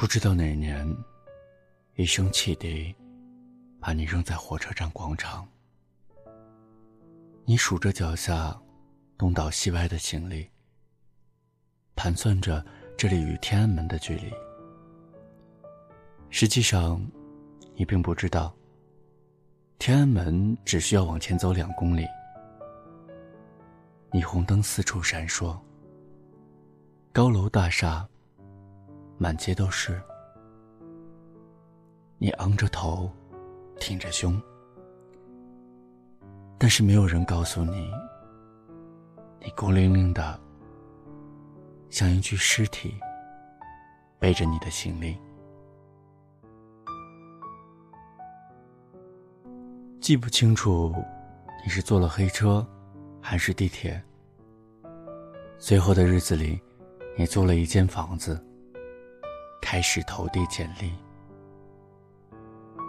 不知道哪年，一声汽笛，把你扔在火车站广场。你数着脚下东倒西歪的行李，盘算着这里与天安门的距离。实际上，你并不知道，天安门只需要往前走两公里。霓虹灯四处闪烁，高楼大厦满街都是。你昂着头，挺着胸，但是没有人告诉你，你孤零零的，像一具尸体，背着你的行李。记不清楚，你是坐了黑车，还是地铁。随后的日子里，你租了一间房子，开始投递简历。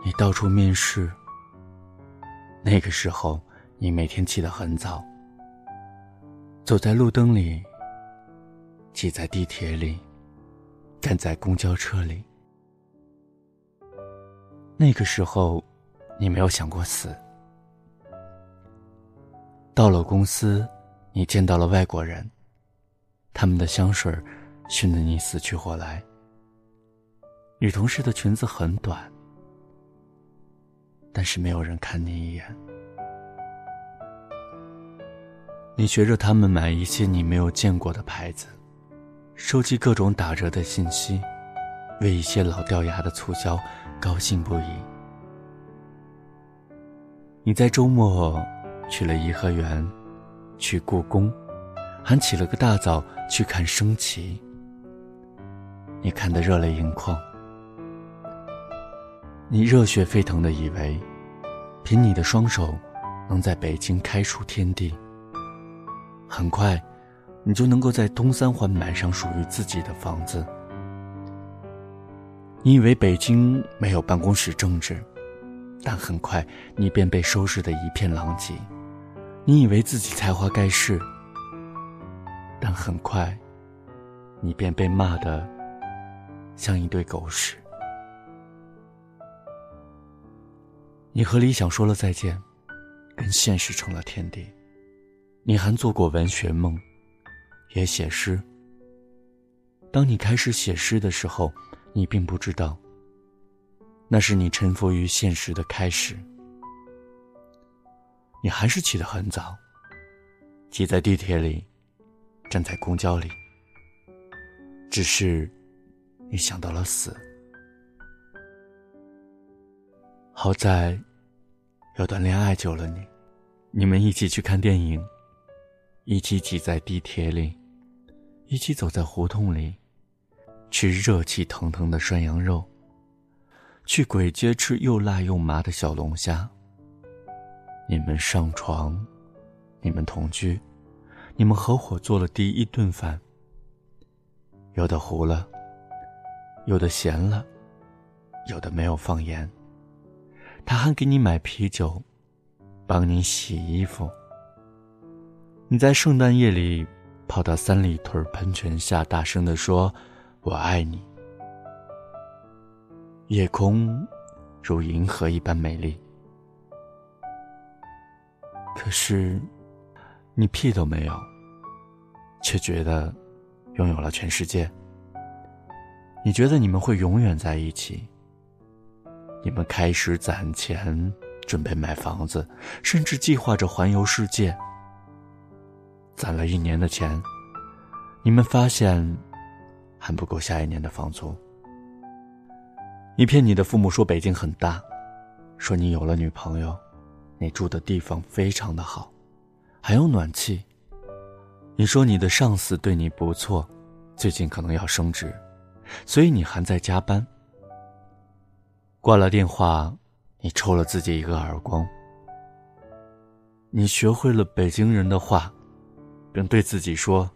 你到处面试。那个时候，你每天起得很早，走在路灯里，挤在地铁里，站在公交车里。那个时候。你没有想过死。到了公司，你见到了外国人，他们的香水熏得你死去活来。女同事的裙子很短，但是没有人看你一眼。你学着他们买一些你没有见过的牌子，收集各种打折的信息，为一些老掉牙的促销高兴不已。你在周末去了颐和园，去故宫，还起了个大早去看升旗。你看得热泪盈眶，你热血沸腾的以为，凭你的双手能在北京开出天地。很快，你就能够在东三环买上属于自己的房子。你以为北京没有办公室政治？但很快，你便被收拾得一片狼藉。你以为自己才华盖世，但很快，你便被骂得像一堆狗屎。你和理想说了再见，跟现实成了天地。你还做过文学梦，也写诗。当你开始写诗的时候，你并不知道。那是你臣服于现实的开始。你还是起得很早，挤在地铁里，站在公交里。只是，你想到了死。好在，有段恋爱救了你。你们一起去看电影，一起挤在地铁里，一起走在胡同里，吃热气腾腾的涮羊肉。去鬼街吃又辣又麻的小龙虾。你们上床，你们同居，你们合伙做了第一顿饭。有的糊了，有的咸了，有的没有放盐。他还给你买啤酒，帮你洗衣服。你在圣诞夜里跑到三里屯喷泉下，大声的说：“我爱你。”夜空如银河一般美丽，可是你屁都没有，却觉得拥有了全世界。你觉得你们会永远在一起？你们开始攒钱，准备买房子，甚至计划着环游世界。攒了一年的钱，你们发现还不够下一年的房租。你骗你的父母说北京很大，说你有了女朋友，你住的地方非常的好，还有暖气。你说你的上司对你不错，最近可能要升职，所以你还在加班。挂了电话，你抽了自己一个耳光。你学会了北京人的话，并对自己说：“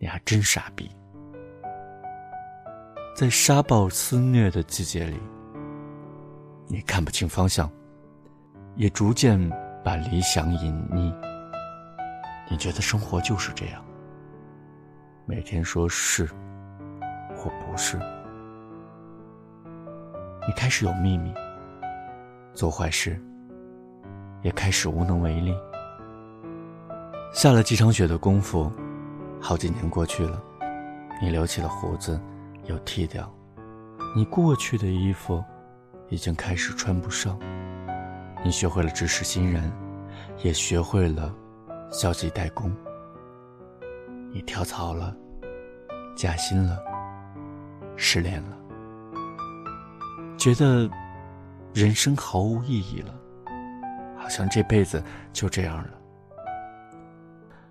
你还真傻逼。”在沙暴肆虐的季节里，你看不清方向，也逐渐把理想隐匿。你觉得生活就是这样，每天说是或不是，你开始有秘密，做坏事，也开始无能为力。下了几场雪的功夫，好几年过去了，你留起了胡子，又剃掉，你过去的衣服，已经开始穿不上。你学会了指使新人，也学会了消极怠工。你跳槽了，加薪了，失恋了。觉得人生毫无意义了，好像这辈子就这样了。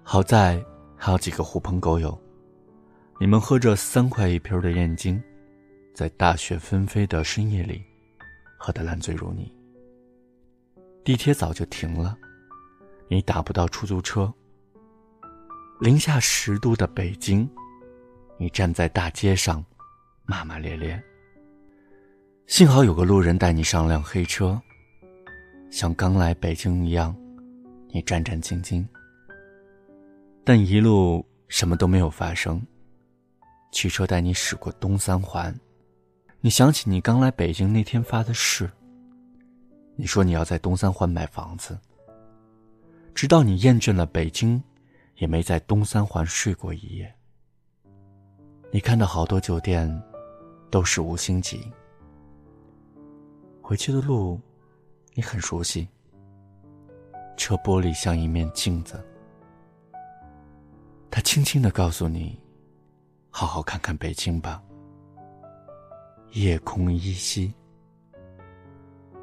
好在还有几个狐朋狗友，你们喝着三块一瓶的燕京，在大雪纷飞的深夜里，喝得烂醉如泥。地铁早就停了，你打不到出租车。零下十度的北京，你站在大街上，骂骂咧咧。幸好有个路人带你上辆黑车，像刚来北京一样，你战战兢兢。但一路什么都没有发生，汽车带你驶过东三环，你想起你刚来北京那天发的誓，你说你要在东三环买房子。直到你厌倦了北京，也没在东三环睡过一夜。你看到好多酒店，都是五星级。回去的路，你很熟悉。车玻璃像一面镜子，他轻轻的告诉你：“好好看看北京吧。”夜空依稀，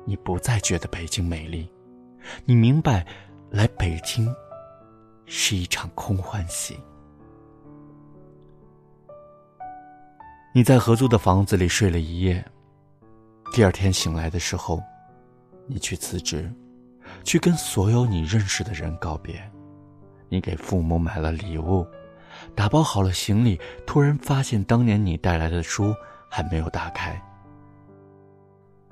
你不再觉得北京美丽，你明白，来北京是一场空欢喜。你在合租的房子里睡了一夜。第二天醒来的时候，你去辞职，去跟所有你认识的人告别。你给父母买了礼物，打包好了行李，突然发现当年你带来的书还没有打开。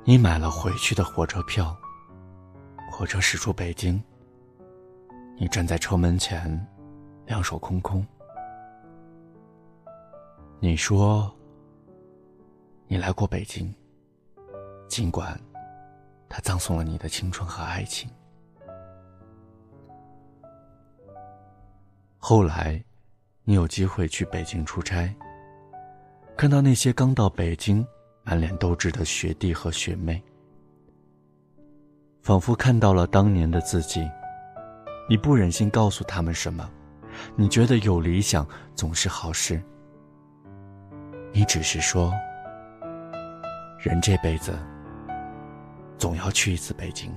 你买了回去的火车票，火车驶出北京。你站在车门前，两手空空。你说，你来过北京。尽管，他葬送了你的青春和爱情。后来，你有机会去北京出差，看到那些刚到北京、满脸斗志的学弟和学妹，仿佛看到了当年的自己。你不忍心告诉他们什么，你觉得有理想总是好事。你只是说，人这辈子。总要去一次北京。